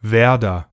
Werder.